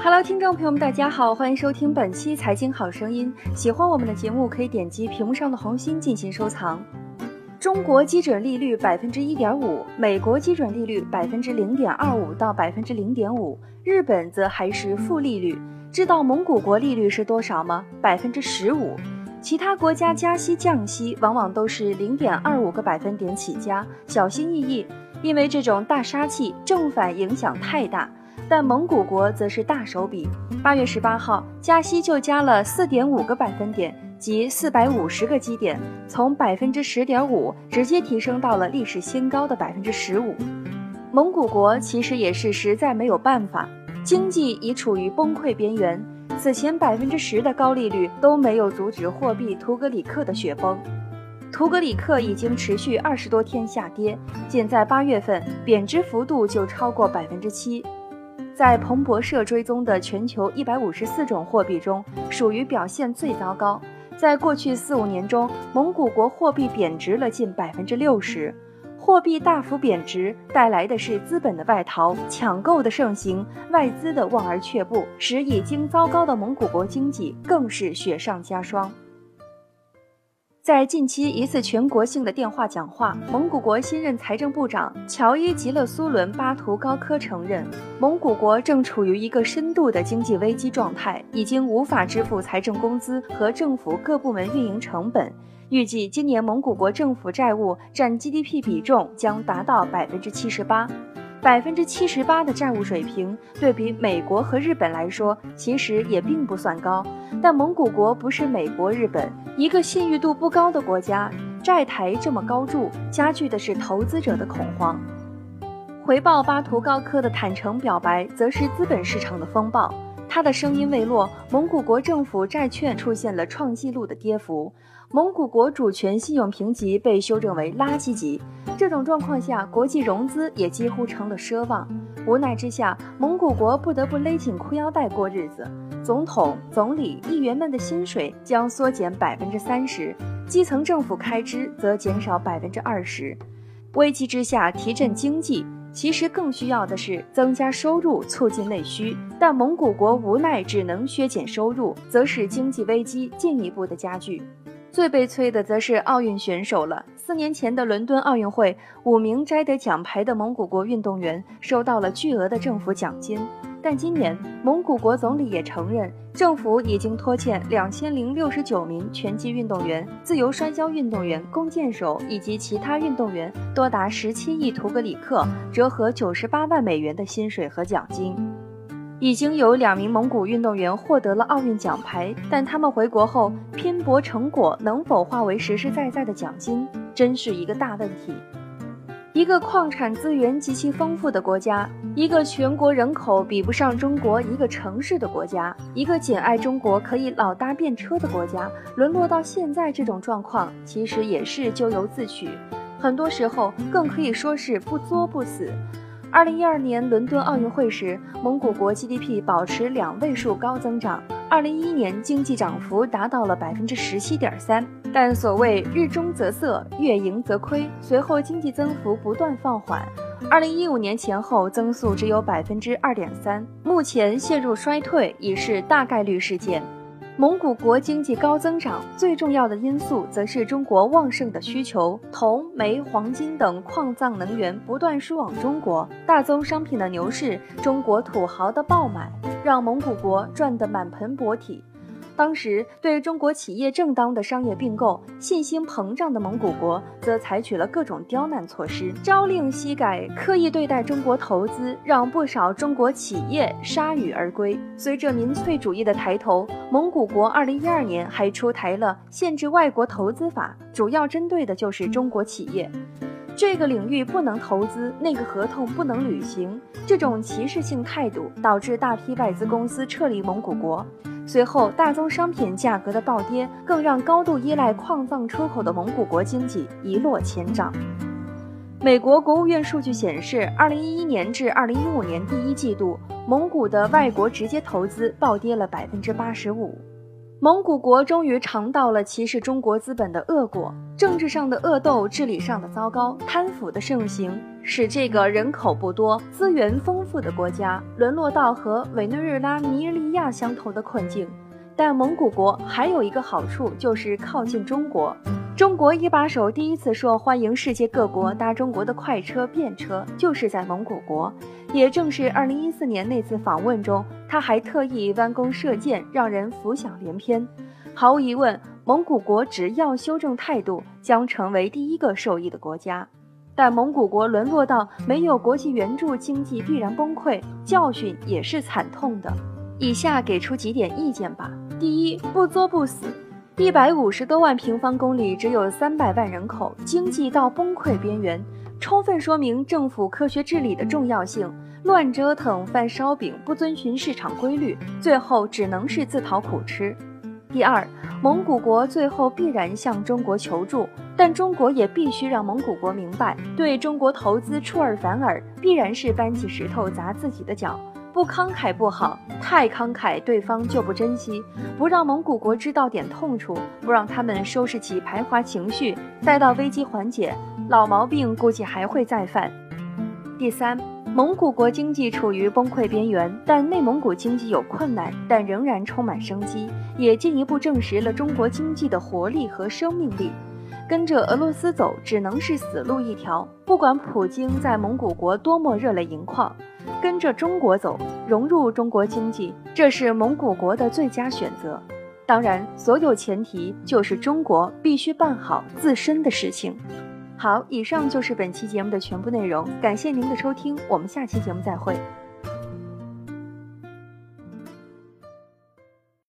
Hello，听众朋友们，大家好，欢迎收听本期《财经好声音》。喜欢我们的节目，可以点击屏幕上的红心进行收藏。中国基准利率百分之一点五，美国基准利率百分之零点二五到百分之零点五，日本则还是负利率。知道蒙古国利率是多少吗？百分之十五。其他国家加息降息往往都是零点二五个百分点起加，小心翼翼，因为这种大杀器正反影响太大。但蒙古国则是大手笔，八月十八号加息就加了四点五个百分点，即四百五十个基点，从百分之十点五直接提升到了历史新高的百分之十五。蒙古国其实也是实在没有办法，经济已处于崩溃边缘。此前百分之十的高利率都没有阻止货币图格里克的雪崩，图格里克已经持续二十多天下跌，仅在八月份贬值幅度就超过百分之七。在彭博社追踪的全球一百五十四种货币中，属于表现最糟糕。在过去四五年中，蒙古国货币贬值了近百分之六十。货币大幅贬值带来的是资本的外逃、抢购的盛行、外资的望而却步，使已经糟糕的蒙古国经济更是雪上加霜。在近期一次全国性的电话讲话，蒙古国新任财政部长乔伊吉勒苏伦巴图高科承认，蒙古国正处于一个深度的经济危机状态，已经无法支付财政工资和政府各部门运营成本。预计今年蒙古国政府债务占 GDP 比重将达到百分之七十八。百分之七十八的债务水平，对比美国和日本来说，其实也并不算高。但蒙古国不是美国、日本一个信誉度不高的国家，债台这么高筑，加剧的是投资者的恐慌。回报巴图高科的坦诚表白，则是资本市场的风暴。他的声音未落，蒙古国政府债券出现了创纪录的跌幅。蒙古国主权信用评级被修正为垃圾级，这种状况下，国际融资也几乎成了奢望。无奈之下，蒙古国不得不勒紧裤腰带过日子。总统、总理、议员们的薪水将缩减百分之三十，基层政府开支则减少百分之二十。危机之下提振经济，其实更需要的是增加收入，促进内需。但蒙古国无奈只能削减收入，则使经济危机进一步的加剧。最悲催的则是奥运选手了。四年前的伦敦奥运会，五名摘得奖牌的蒙古国运动员收到了巨额的政府奖金。但今年，蒙古国总理也承认，政府已经拖欠两千零六十九名拳击运动员、自由摔跤运动员、弓箭手以及其他运动员多达十七亿图格里克，折合九十八万美元的薪水和奖金。已经有两名蒙古运动员获得了奥运奖牌，但他们回国后拼搏成果能否化为实实在在的奖金，真是一个大问题。一个矿产资源极其丰富的国家，一个全国人口比不上中国一个城市的国家，一个仅爱中国可以老搭便车的国家，沦落到现在这种状况，其实也是咎由自取，很多时候更可以说是不作不死。二零一二年伦敦奥运会时，蒙古国 GDP 保持两位数高增长。二零一一年经济涨幅达到了百分之十七点三，但所谓日中则色，月盈则亏，随后经济增幅不断放缓。二零一五年前后增速只有百分之二点三，目前陷入衰退已是大概率事件。蒙古国经济高增长，最重要的因素则是中国旺盛的需求，铜、煤、黄金等矿藏能源不断输往中国，大宗商品的牛市，中国土豪的爆买，让蒙古国赚得满盆钵体。当时对中国企业正当的商业并购信心膨胀的蒙古国，则采取了各种刁难措施，朝令夕改，刻意对待中国投资，让不少中国企业铩羽而归。随着民粹主义的抬头，蒙古国2012年还出台了限制外国投资法，主要针对的就是中国企业。这个领域不能投资，那个合同不能履行，这种歧视性态度导致大批外资公司撤离蒙古国。随后，大宗商品价格的暴跌，更让高度依赖矿藏出口的蒙古国经济一落千丈。美国国务院数据显示，二零一一年至二零一五年第一季度，蒙古的外国直接投资暴跌了百分之八十五。蒙古国终于尝到了歧视中国资本的恶果，政治上的恶斗，治理上的糟糕，贪腐的盛行，使这个人口不多、资源丰富的国家沦落到和委内瑞拉、尼日利亚相同的困境。但蒙古国还有一个好处，就是靠近中国。中国一把手第一次说欢迎世界各国搭中国的快车、便车，就是在蒙古国。也正是2014年那次访问中，他还特意弯弓射箭，让人浮想联翩。毫无疑问，蒙古国只要修正态度，将成为第一个受益的国家。但蒙古国沦落到没有国际援助，经济必然崩溃，教训也是惨痛的。以下给出几点意见吧。第一，不作不死。一百五十多万平方公里，只有三百万人口，经济到崩溃边缘，充分说明政府科学治理的重要性。乱折腾、犯烧饼、不遵循市场规律，最后只能是自讨苦吃。第二，蒙古国最后必然向中国求助，但中国也必须让蒙古国明白，对中国投资出尔反尔，必然是搬起石头砸自己的脚。不慷慨不好，太慷慨对方就不珍惜。不让蒙古国知道点痛处，不让他们收拾起排华情绪，待到危机缓解，老毛病估计还会再犯。第三，蒙古国经济处于崩溃边缘，但内蒙古经济有困难，但仍然充满生机，也进一步证实了中国经济的活力和生命力。跟着俄罗斯走，只能是死路一条。不管普京在蒙古国多么热泪盈眶。跟着中国走，融入中国经济，这是蒙古国的最佳选择。当然，所有前提就是中国必须办好自身的事情。好，以上就是本期节目的全部内容，感谢您的收听，我们下期节目再会。